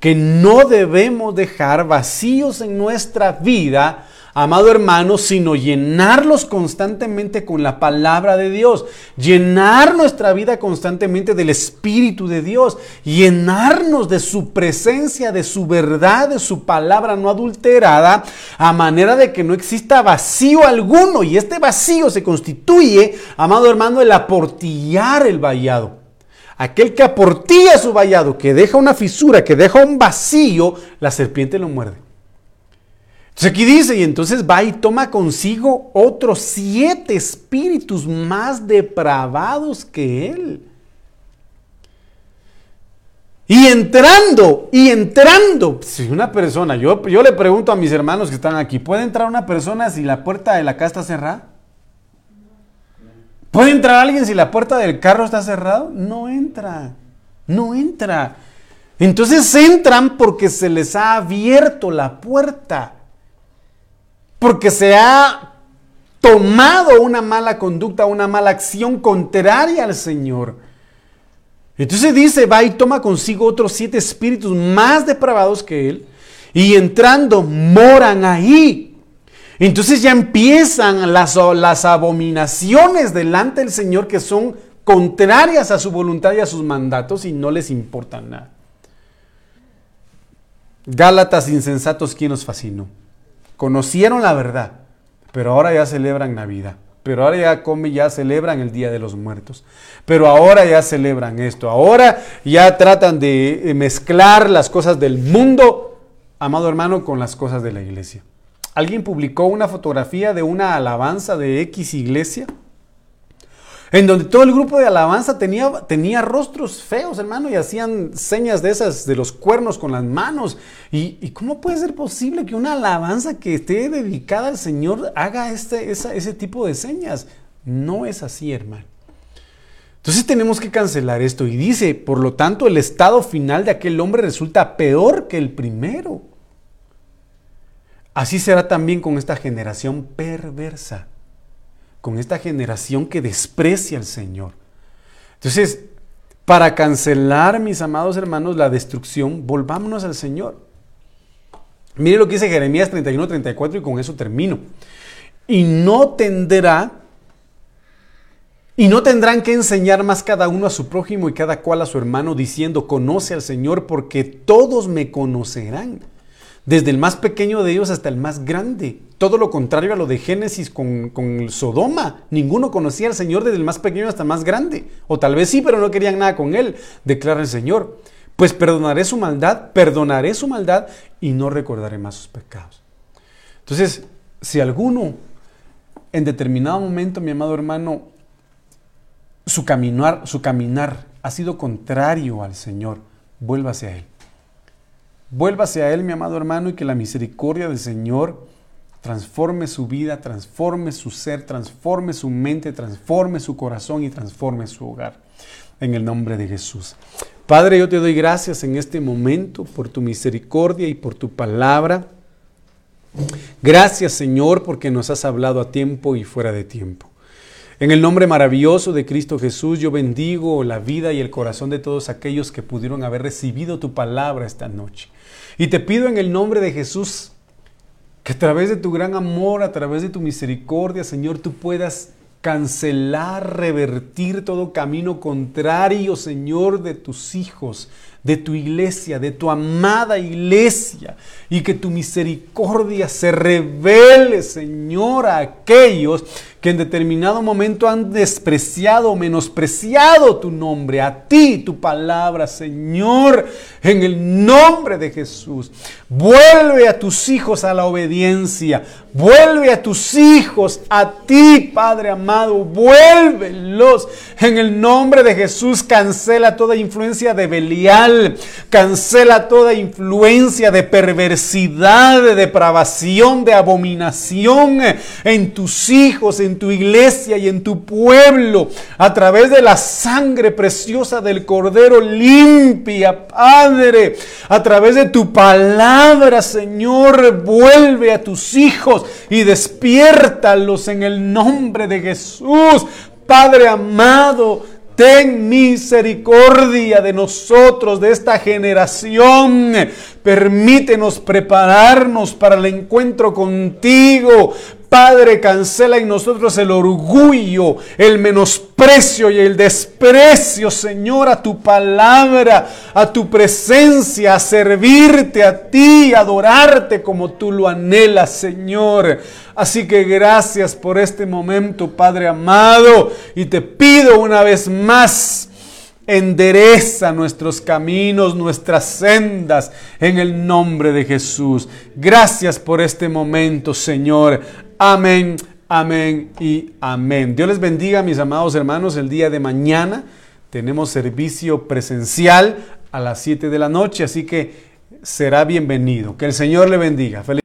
Que no debemos dejar vacíos en nuestra vida amado hermano, sino llenarlos constantemente con la palabra de Dios, llenar nuestra vida constantemente del Espíritu de Dios, llenarnos de su presencia, de su verdad, de su palabra no adulterada, a manera de que no exista vacío alguno. Y este vacío se constituye, amado hermano, el aportillar el vallado. Aquel que aportilla su vallado, que deja una fisura, que deja un vacío, la serpiente lo muerde. Entonces aquí dice, y entonces va y toma consigo otros siete espíritus más depravados que él. Y entrando, y entrando, si una persona, yo, yo le pregunto a mis hermanos que están aquí, ¿puede entrar una persona si la puerta de la casa está cerrada? ¿Puede entrar alguien si la puerta del carro está cerrada? No entra, no entra. Entonces entran porque se les ha abierto la puerta porque se ha tomado una mala conducta, una mala acción contraria al Señor. Entonces dice, va y toma consigo otros siete espíritus más depravados que él, y entrando moran ahí. Entonces ya empiezan las, las abominaciones delante del Señor que son contrarias a su voluntad y a sus mandatos y no les importa nada. Gálatas insensatos, ¿quién nos fascinó? Conocieron la verdad, pero ahora ya celebran Navidad. Pero ahora ya ya celebran el Día de los Muertos. Pero ahora ya celebran esto. Ahora ya tratan de mezclar las cosas del mundo, amado hermano, con las cosas de la iglesia. Alguien publicó una fotografía de una alabanza de X iglesia en donde todo el grupo de alabanza tenía, tenía rostros feos, hermano, y hacían señas de esas, de los cuernos con las manos. ¿Y, cómo puede ser posible que una alabanza que esté dedicada al Señor haga este, ese tipo de señas? No es así, hermano. Entonces tenemos que cancelar esto. Y dice, por lo tanto, el estado final de aquel hombre resulta peor que el primero. Así será también con esta generación perversa con esta generación que desprecia al Señor. Entonces, para cancelar, mis amados hermanos, la destrucción, volvámonos al Señor. Mire lo que dice Jeremías 31, 34 y con eso termino. Y no tendrá, y no tendrán que enseñar más cada uno a su prójimo y cada cual a su hermano, diciendo, conoce al Señor, porque todos me conocerán desde el más pequeño de ellos hasta el más grande. Todo lo contrario a lo de Génesis con, Sodoma. Ninguno conocía al Señor desde el más pequeño hasta el más grande. O tal vez sí, pero no querían nada con él, declara el Señor. Pues perdonaré su maldad, perdonaré su maldad y no recordaré más sus pecados. Entonces, si alguno en determinado momento, mi amado hermano, su caminar ha sido contrario al Señor, vuélvase a Él. Vuélvase a Él, mi amado hermano, y que la misericordia del Señor transforme su vida, transforme su ser, transforme su mente, transforme su corazón y transforme su hogar. En el nombre de Jesús. Padre, yo te doy gracias en este momento por tu misericordia y por tu palabra. Gracias Señor porque nos has hablado a tiempo y fuera de tiempo. En el nombre maravilloso de Cristo Jesús, yo bendigo la vida y el corazón de todos aquellos que pudieron haber recibido tu palabra esta noche. Y te pido en el nombre de Jesús que a través de tu gran amor, a través de tu misericordia, Señor, tú puedas cancelar, revertir todo camino contrario, Señor, de tus hijos, de tu iglesia, de tu amada iglesia, y que tu misericordia se revele, Señor, a aquellos que en determinado momento han despreciado, menospreciado tu nombre, a ti, tu palabra, Señor, en el nombre de Jesús. Vuelve a tus hijos a la obediencia, vuelve a tus hijos a ti, Padre amado, vuélvelos en el nombre de Jesús. Cancela toda influencia de Belial, cancela toda influencia de perversidad, de depravación, de abominación en tus hijos, tu iglesia y en tu pueblo, a través de la sangre preciosa del Cordero limpia, Padre, a través de tu palabra, Señor, vuelve a tus hijos y despiértalos en el nombre de Jesús. Padre amado, Ten misericordia de nosotros, de esta generación. Permítenos prepararnos para el encuentro contigo. Padre, cancela en nosotros el orgullo, el menosprecio y el desprecio, Señor, a tu palabra, a tu presencia, a servirte a ti, adorarte como tú lo anhelas, Señor. Así que gracias por este momento, Padre amado, y te pido una vez más, endereza nuestros caminos, nuestras sendas, en el nombre de Jesús. Gracias por este momento, Señor. Amén, amén y amén. Dios les bendiga, mis amados hermanos, el día de mañana. Tenemos servicio presencial a las 7 de la noche, así que será bienvenido. Que el Señor le bendiga. Feliz